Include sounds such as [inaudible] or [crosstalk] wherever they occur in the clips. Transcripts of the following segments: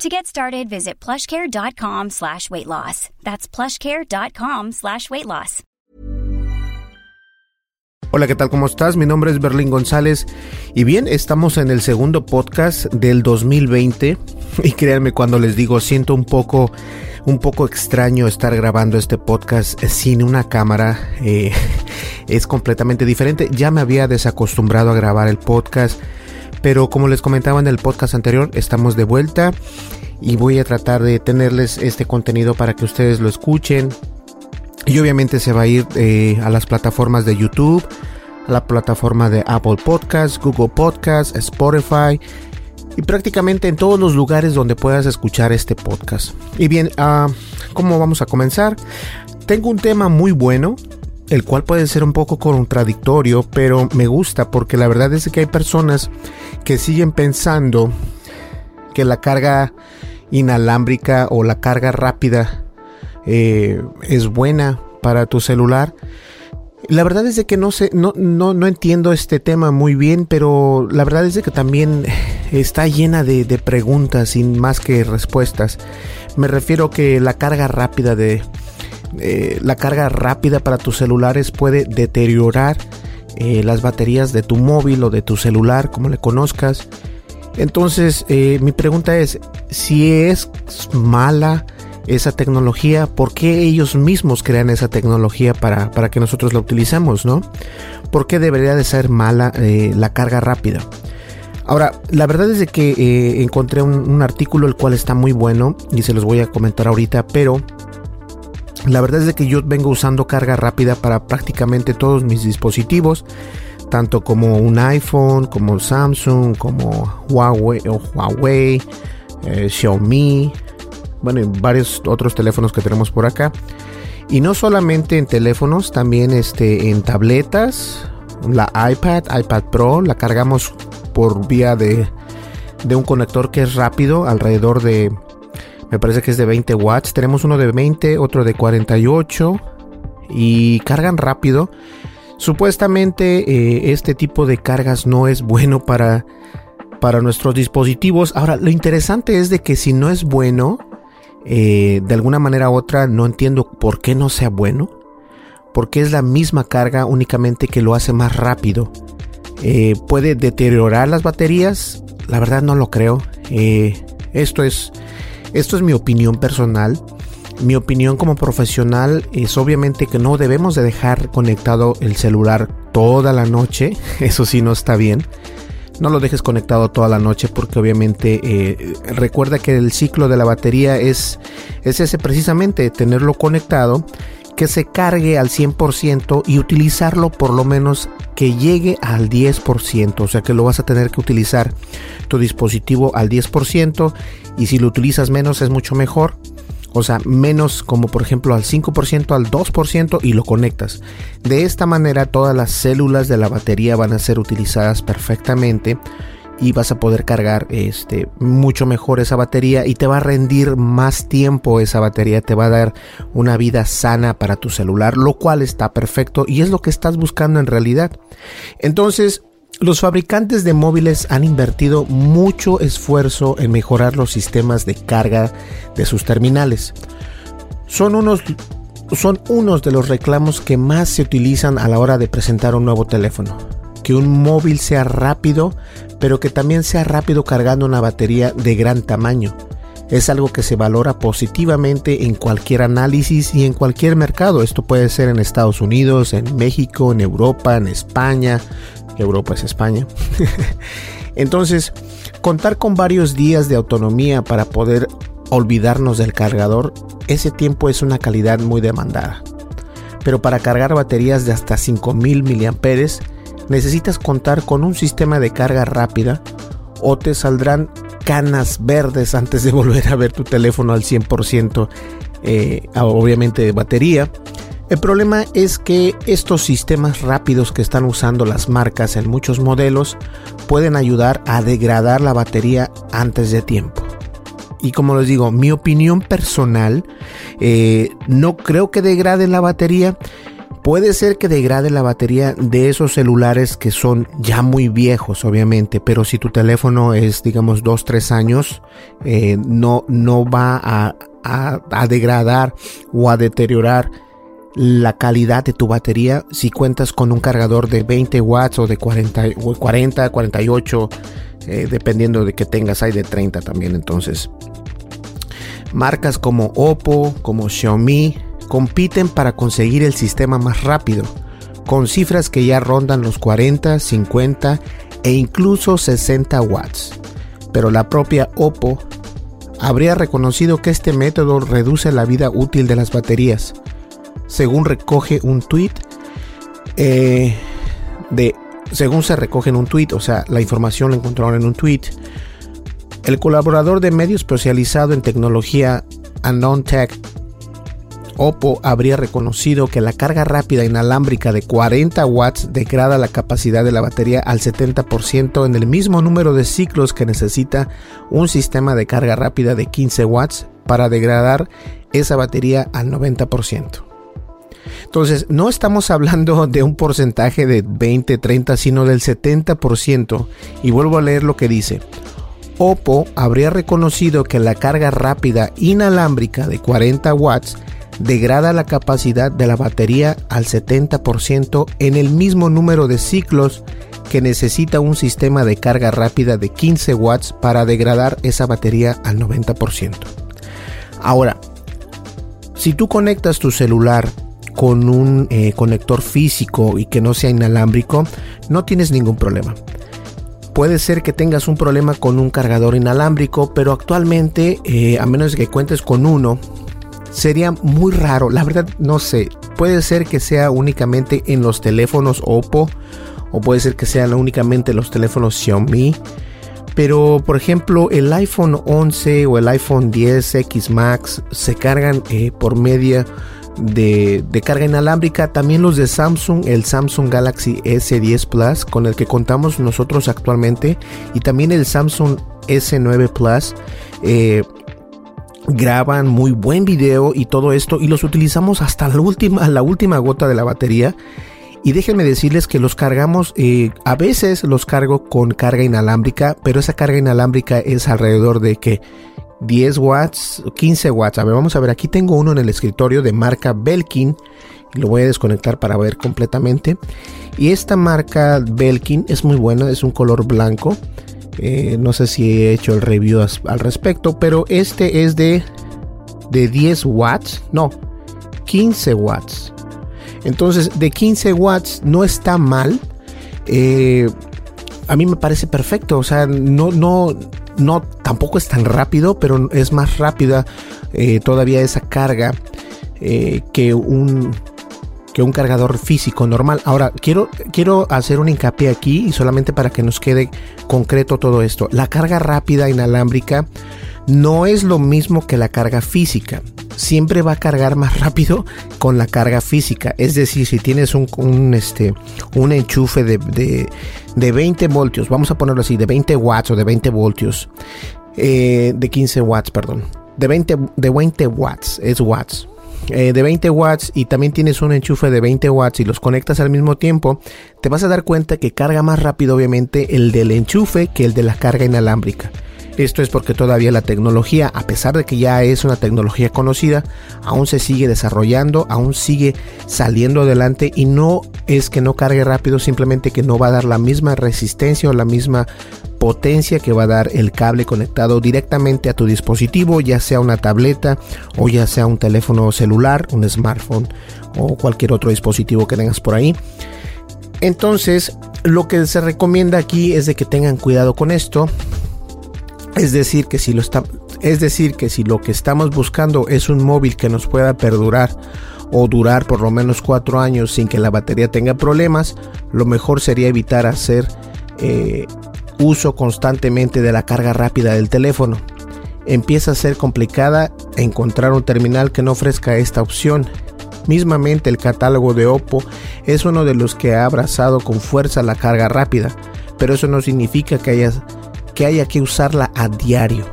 To get started, visit plushcare.com slash weight loss. That's plushcare.com slash weight loss. Hola, ¿qué tal? ¿Cómo estás? Mi nombre es Berlín González y bien, estamos en el segundo podcast del 2020 y créanme cuando les digo, siento un poco, un poco extraño estar grabando este podcast sin una cámara, eh, [laughs] es completamente diferente, ya me había desacostumbrado a grabar el podcast, pero como les comentaba en el podcast anterior, estamos de vuelta y voy a tratar de tenerles este contenido para que ustedes lo escuchen. Y obviamente se va a ir eh, a las plataformas de YouTube, a la plataforma de Apple Podcasts, Google Podcasts, Spotify y prácticamente en todos los lugares donde puedas escuchar este podcast. Y bien, uh, ¿cómo vamos a comenzar? Tengo un tema muy bueno, el cual puede ser un poco contradictorio, pero me gusta porque la verdad es que hay personas que siguen pensando que la carga inalámbrica o la carga rápida eh, es buena para tu celular. La verdad es que no sé, no, no, no, entiendo este tema muy bien, pero la verdad es que también está llena de, de preguntas sin más que respuestas. Me refiero que la carga rápida de eh, la carga rápida para tus celulares puede deteriorar eh, las baterías de tu móvil o de tu celular, como le conozcas. Entonces, eh, mi pregunta es, si es mala esa tecnología, ¿por qué ellos mismos crean esa tecnología para, para que nosotros la utilicemos, no? ¿Por qué debería de ser mala la carga rápida? Ahora, la verdad es de que encontré un, un, artículo el cual está muy bueno y se los voy a comentar ahorita, pero la verdad es que yo vengo usando carga rápida para prácticamente todos mis dispositivos tanto como un iPhone, como Samsung, como Huawei o Huawei, eh, Xiaomi, bueno, y varios otros teléfonos que tenemos por acá. Y no solamente en teléfonos, también este, en tabletas, la iPad, iPad Pro, la cargamos por vía de, de un conector que es rápido, alrededor de, me parece que es de 20 watts. Tenemos uno de 20, otro de 48 y cargan rápido. Supuestamente eh, este tipo de cargas no es bueno para, para nuestros dispositivos. Ahora, lo interesante es de que si no es bueno, eh, de alguna manera u otra, no entiendo por qué no sea bueno. Porque es la misma carga, únicamente que lo hace más rápido. Eh, ¿Puede deteriorar las baterías? La verdad no lo creo. esto, es, esto es mi opinión personal. Mi opinión como profesional es obviamente que no debemos de dejar conectado el celular toda la noche, [laughs] eso sí no está bien. No lo dejes conectado toda la noche porque obviamente eh, recuerda que el ciclo de la batería es, es ese precisamente, tenerlo conectado, que se cargue al 100% y utilizarlo por lo menos que llegue al 10%, o sea que lo vas a tener que utilizar tu dispositivo al 10% y si lo utilizas menos es mucho mejor o sea, menos como por ejemplo al 5%, al 2% y lo conectas. De esta manera todas las células de la batería van a ser utilizadas perfectamente y vas a poder cargar este mucho mejor esa batería y te va a rendir más tiempo esa batería, te va a dar una vida sana para tu celular, lo cual está perfecto y es lo que estás buscando en realidad. Entonces, los fabricantes de móviles han invertido mucho esfuerzo en mejorar los sistemas de carga de sus terminales. Son unos, son unos de los reclamos que más se utilizan a la hora de presentar un nuevo teléfono. Que un móvil sea rápido, pero que también sea rápido cargando una batería de gran tamaño. Es algo que se valora positivamente en cualquier análisis y en cualquier mercado. Esto puede ser en Estados Unidos, en México, en Europa, en España, Europa es España. [laughs] Entonces, contar con varios días de autonomía para poder olvidarnos del cargador, ese tiempo es una calidad muy demandada. Pero para cargar baterías de hasta 5000 mAh, necesitas contar con un sistema de carga rápida o te saldrán canas verdes antes de [laughs] volver a ver tu teléfono al 100%, eh, obviamente de batería el problema es que estos sistemas rápidos que están usando las marcas en muchos modelos pueden ayudar a degradar la batería antes de tiempo. Y como les digo, mi opinión personal, eh, no creo que degrade la batería. Puede ser que degrade la batería de esos celulares que son ya muy viejos, obviamente, pero si tu teléfono es, digamos, 2-3 años, eh, no, no va a, a degradar o a deteriorar la calidad de tu batería si cuentas con un cargador de 20 watts o de 40, 40 48, dependiendo de que tengas, hay de 30 también. Entonces, marcas como Oppo, como Xiaomi, compiten para conseguir el sistema más rápido, con cifras que ya rondan los 40, 50 e incluso 60 watts. Pero la propia Oppo habría reconocido que este método reduce la vida útil de las baterías según recoge un tweet eh, de según se recoge en un tweet, o sea, la información la encontraron en un tweet. El colaborador de medio especializado en tecnología Tech Oppo habría reconocido que la carga rápida inalámbrica de 40 watts degrada la capacidad de la batería al 70% en el mismo número de ciclos que necesita un sistema de carga rápida de 15 watts para degradar esa batería al 90%. Entonces, no estamos hablando de un porcentaje de 20, 30, sino del 70%. Y vuelvo a leer lo que dice. Oppo habría reconocido que la carga rápida inalámbrica de 40 watts degrada la capacidad de la batería al 70% en el mismo número de ciclos que necesita un sistema de carga rápida de 15 watts para degradar esa batería al 90%. Ahora, si tú conectas tu celular con un eh, conector físico y que no sea inalámbrico, no tienes ningún problema. Puede ser que tengas un problema con un cargador inalámbrico, pero actualmente, eh, a menos que cuentes con uno, sería muy raro. La verdad, no sé. Puede ser que sea únicamente en los teléfonos Oppo o puede ser que sean únicamente los teléfonos Xiaomi. Pero por ejemplo el iPhone 11 o el iPhone 10X Max se cargan eh, por media de, carga inalámbrica, también los de Samsung, el Samsung Galaxy S10 Plus con el que contamos nosotros actualmente y también el Samsung S9 Plus. Eh, graban muy buen video y todo esto y los utilizamos hasta la última, la última gota de la batería. Y déjenme decirles que los cargamos, eh, a veces los cargo con carga inalámbrica, pero esa carga inalámbrica es alrededor de que 10 watts, 15 watts. A ver, vamos a ver, aquí tengo uno en el escritorio de marca Belkin. Lo voy a desconectar para ver completamente. Y esta marca Belkin es muy buena, es un color blanco. Eh, no sé si he hecho el review al respecto, pero este es de, de 10 watts, no, 15 watts. Entonces, de 15 watts no está mal. Eh, a mí me parece perfecto. O sea, no, no, no tampoco es tan rápido, pero es más rápida eh, todavía esa carga que un que un cargador físico normal. Ahora, quiero, quiero hacer un hincapié aquí y solamente para que nos quede concreto todo esto. La carga rápida inalámbrica no es lo mismo que la carga física. Siempre va a cargar más [laughs] rápido con la carga física. Es decir, si tienes un, este, un enchufe de, de, 20 voltios, vamos a ponerlo así, de 20 watts o de 20 voltios, eh, de 15 watts, perdón, de 20, de 20 watts, es watts eh, de 20 watts y también tienes un enchufe de 20 watts y los conectas al mismo tiempo, te vas a dar cuenta que carga más rápido obviamente el del enchufe que el de la carga inalámbrica. Esto es porque todavía la tecnología, a pesar de que ya es una tecnología conocida, aún se sigue desarrollando, aún sigue saliendo adelante y no es que no cargue rápido, simplemente que no va a dar la misma resistencia o la misma potencia que va a dar el cable conectado directamente a tu dispositivo, ya sea una tableta o ya sea un teléfono celular, un smartphone o cualquier otro dispositivo que tengas por ahí. Entonces, lo que se recomienda aquí es de que tengan cuidado con esto. Es decir, que si lo está, es decir, que si lo que estamos buscando es un móvil que nos pueda perdurar o durar por lo menos cuatro años sin que la batería tenga problemas, lo mejor sería evitar hacer eh, uso constantemente de la carga rápida del teléfono. Empieza a ser complicada encontrar un terminal que no ofrezca esta opción. Mismamente el catálogo de Oppo es uno de los que ha abrazado con fuerza la carga rápida, pero eso no significa que haya que haya que usarla a diario.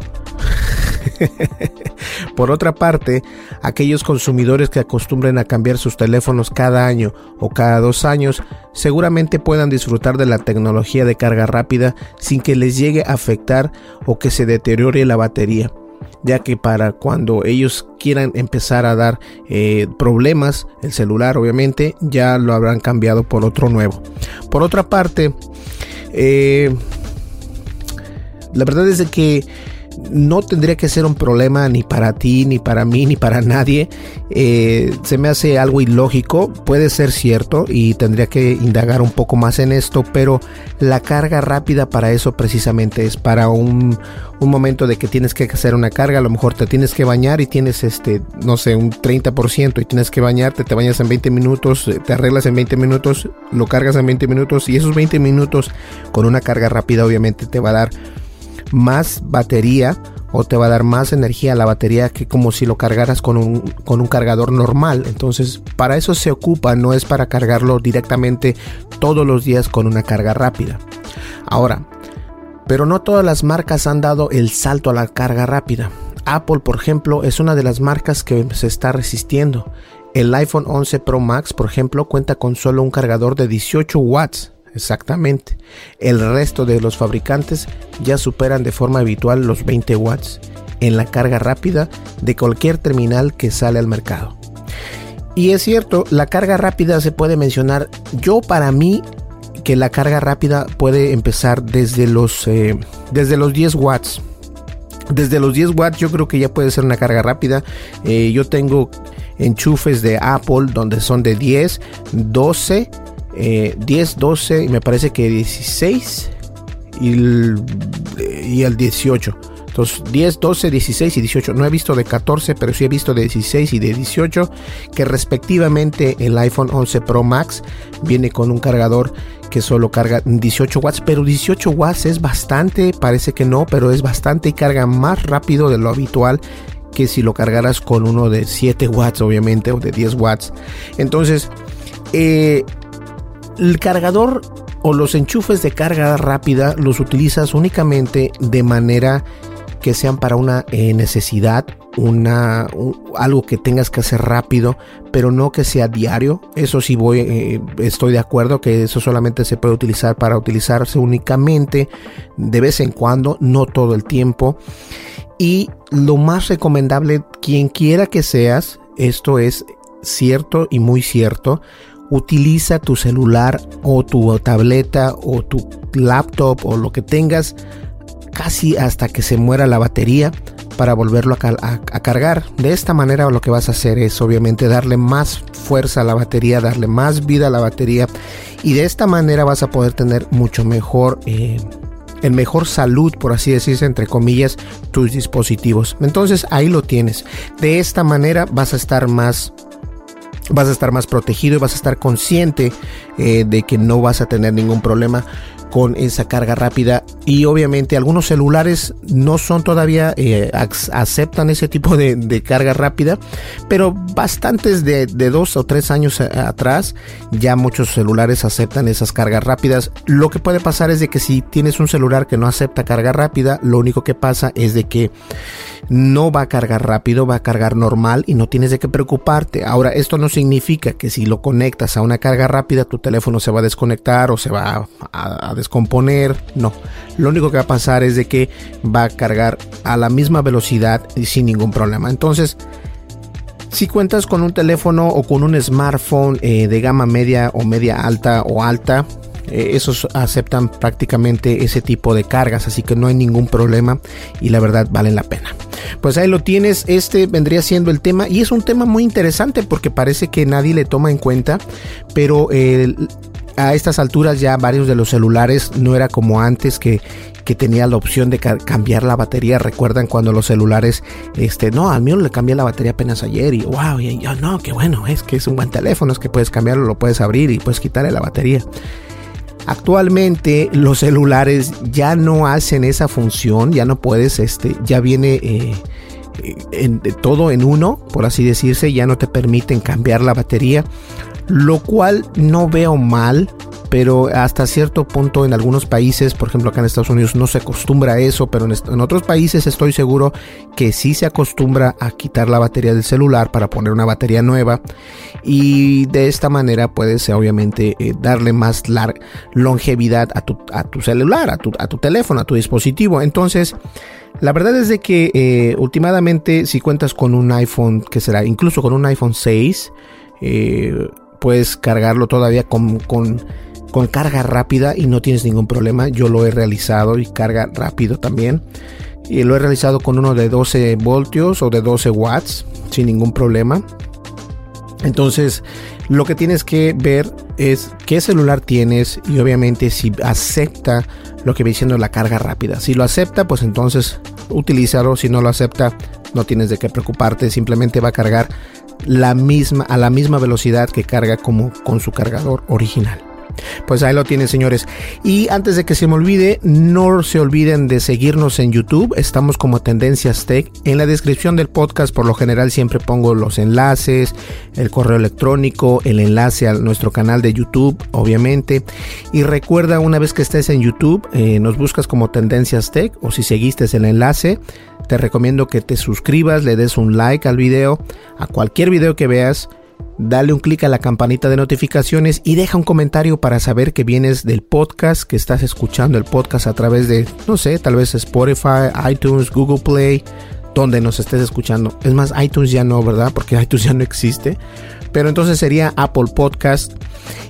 [laughs] Por otra parte, aquellos consumidores que acostumbren a cambiar sus teléfonos cada año o cada dos años seguramente puedan disfrutar de la tecnología de carga rápida sin que les llegue a afectar o que se deteriore la batería ya que para cuando ellos quieran empezar a dar eh, problemas, el celular obviamente ya lo habrán cambiado por otro nuevo. Por otra parte, eh, la verdad es de que no tendría que ser un problema ni para ti, ni para mí, ni para nadie. Eh, se me hace algo ilógico, puede ser cierto y tendría que indagar un poco más en esto, pero la carga rápida para eso precisamente es para un, un momento de que tienes que hacer una carga, a lo mejor te tienes que bañar y tienes este, no sé, un 30% y tienes que bañarte, te bañas en 20 minutos, te arreglas en 20 minutos, lo cargas en 20 minutos y esos 20 minutos con una carga rápida obviamente te va a dar más batería o te va a dar más energía a la batería que como si lo cargaras con un, con un cargador normal. Entonces, para eso se ocupa, no es para cargarlo directamente todos los días con una carga rápida. Ahora, pero no todas las marcas han dado el salto a la carga rápida. Apple, por ejemplo, es una de las marcas que se está resistiendo. El iPhone 11 Pro Max, por ejemplo, cuenta con solo un cargador de 18 watts Exactamente. El resto de los fabricantes ya superan de forma habitual los 20 watts en la carga rápida de cualquier terminal que sale al mercado. Y es cierto, la carga rápida se puede mencionar. Yo para mí que la carga rápida puede empezar desde los, eh, desde los 10 watts. Desde los 10 watts yo creo que ya puede ser una carga rápida. Eh, yo tengo enchufes de Apple donde son de 10, 12 10, 12 y me parece que 16 y el, y el 18. Entonces 10, 12, 16 y 18. No he visto de 14, pero sí he visto de 16 y de 18. Que respectivamente el iPhone 11 Pro Max viene con un cargador que solo carga 18 watts. Pero 18 watts es bastante, parece que no, pero es bastante y carga más rápido de lo habitual que si lo cargaras con uno de 7 watts, obviamente, o de 10 watts. Entonces, eh, el cargador o los enchufes de carga rápida los utilizas únicamente de manera que sean para una eh, necesidad, una algo que tengas que hacer rápido, pero no que sea diario. Eso sí voy, eh, estoy de acuerdo que eso solamente se puede utilizar para utilizarse únicamente de vez en cuando, no todo el tiempo. Y lo más recomendable, quien quiera que seas, esto es cierto y muy cierto utiliza tu celular o tu tableta o tu laptop o lo que tengas casi hasta que se muera la batería para volverlo a, cargar. De esta manera lo que vas a hacer es obviamente darle más fuerza a la batería, darle más vida a la batería y de esta manera vas a poder tener mucho mejor... Eh, en mejor salud, por así decirse, entre comillas, tus dispositivos. Entonces ahí lo tienes. De esta manera vas a estar más vas a estar más protegido y vas a estar consciente eh, de que no vas a tener ningún problema con esa carga rápida. Y obviamente algunos celulares no son todavía eh, aceptan ese tipo de, carga rápida pero bastantes de, dos o tres años atrás ya muchos celulares aceptan esas cargas rápidas. Lo que puede pasar es de que si tienes un celular que no acepta carga rápida lo único que pasa es de que no va a cargar rápido, va a cargar normal y no tienes de qué preocuparte. Ahora, esto no significa que si lo conectas a una carga rápida tu teléfono se va a desconectar o se va a, descomponer. No, lo único que va a pasar es de que va a cargar a la misma velocidad y sin ningún problema. Entonces, si cuentas con un teléfono o con un smartphone eh, de gama media o media alta o alta, eh, esos aceptan prácticamente ese tipo de cargas, así que no hay ningún problema y la verdad valen la pena. Pues ahí lo tienes, este vendría siendo el tema y es un tema muy interesante porque parece que nadie le toma en cuenta, pero a estas alturas ya varios de los celulares no era como antes que que tenía la opción de cambiar la batería. Recuerdan cuando los celulares, este, no, al mío le cambié la batería apenas ayer y wow, y yo no, qué bueno, es que es un buen teléfono, es que puedes cambiarlo, lo puedes abrir y puedes quitarle la batería. Actualmente los celulares ya no hacen esa función, ya no puedes, este, ya viene eh, todo en uno, por así decirse, ya no te permiten cambiar la batería, lo cual no veo mal pero hasta cierto punto en algunos países, por ejemplo acá en Estados Unidos no se acostumbra a eso, pero en, otros países estoy seguro que sí se acostumbra a quitar la batería del celular para poner una batería nueva y de esta manera puedes obviamente eh, darle más longevidad a tu, celular, a tu, teléfono, a tu dispositivo. Entonces, la verdad es de que eh, últimamente si cuentas con un iPhone, que será incluso con un iPhone 6, eh, puedes cargarlo todavía con con carga rápida y no tienes ningún problema. Yo lo he realizado y carga rápido también. Y lo he realizado con uno de 12 voltios o de 12 watts sin ningún problema. Entonces, lo que tienes que ver es qué celular tienes y obviamente si acepta lo que viene siendo la carga rápida. Si lo acepta, pues entonces utilízalo. Si no lo acepta, no tienes de qué preocuparte. Simplemente va a cargar la misma, a la misma velocidad que carga como con su cargador original. Pues ahí lo tienen, señores. Y antes de que se me olvide, no se olviden de seguirnos en YouTube. Estamos como Tendencias Tech. En la descripción del podcast, por lo general, siempre pongo los enlaces, el correo electrónico, el enlace a nuestro canal de YouTube, obviamente. Y recuerda, una vez que estés en YouTube, eh, nos buscas como Tendencias Tech o si seguiste el enlace, te recomiendo que te suscribas, le des un like al video, a cualquier video que veas dale un clic a la campanita de notificaciones y deja un comentario para saber que vienes del podcast, que estás escuchando el podcast a través de, no sé, tal vez Spotify, iTunes, Google Play, donde nos estés escuchando. Es más, iTunes ya no, ¿verdad? Porque [laughs] iTunes ya no existe. Pero entonces sería Apple Podcast.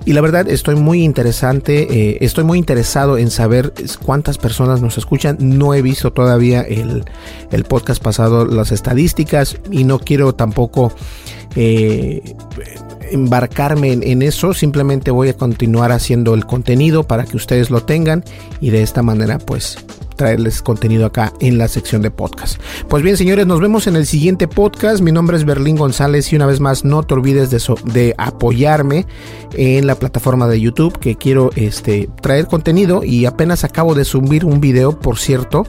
Y la verdad estoy muy interesante, eh, estoy muy interesado en saber cuántas personas nos escuchan. No he visto todavía el, el podcast pasado, las estadísticas y no quiero tampoco eh, embarcarme en, eso, simplemente voy a continuar haciendo el contenido para que ustedes lo tengan y de esta manera pues traerles contenido acá en la sección de podcast. Pues bien, señores, nos vemos en el siguiente podcast. Mi nombre es Berlín González y una vez más no te olvides de, de apoyarme en la plataforma de YouTube que quiero este, traer contenido y apenas acabo de subir un video, por cierto,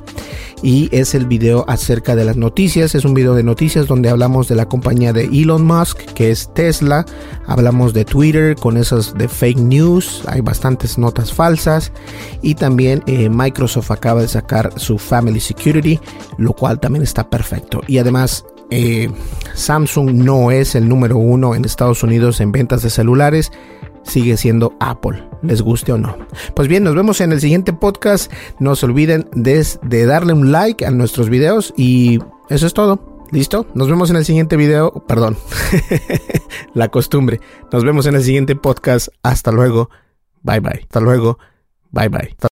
y es el video acerca de las noticias. Es un video de noticias donde hablamos de la compañía de Elon Musk, que es Tesla. Hablamos de Twitter con esas de fake news. Hay bastantes notas falsas. Y también eh, Microsoft acaba de sacar su Family Security, lo cual también está perfecto. Y además eh, Samsung no es el número uno en Estados Unidos en ventas de celulares, sigue siendo Apple, les guste o no. Pues bien, nos vemos en el siguiente podcast. No se olviden de, de darle un like a nuestros videos y eso es todo. ¿Listo? Nos vemos en el siguiente video. Perdón. [laughs] La costumbre. Nos vemos en el siguiente podcast. Hasta luego. Bye bye. Hasta luego. Bye bye.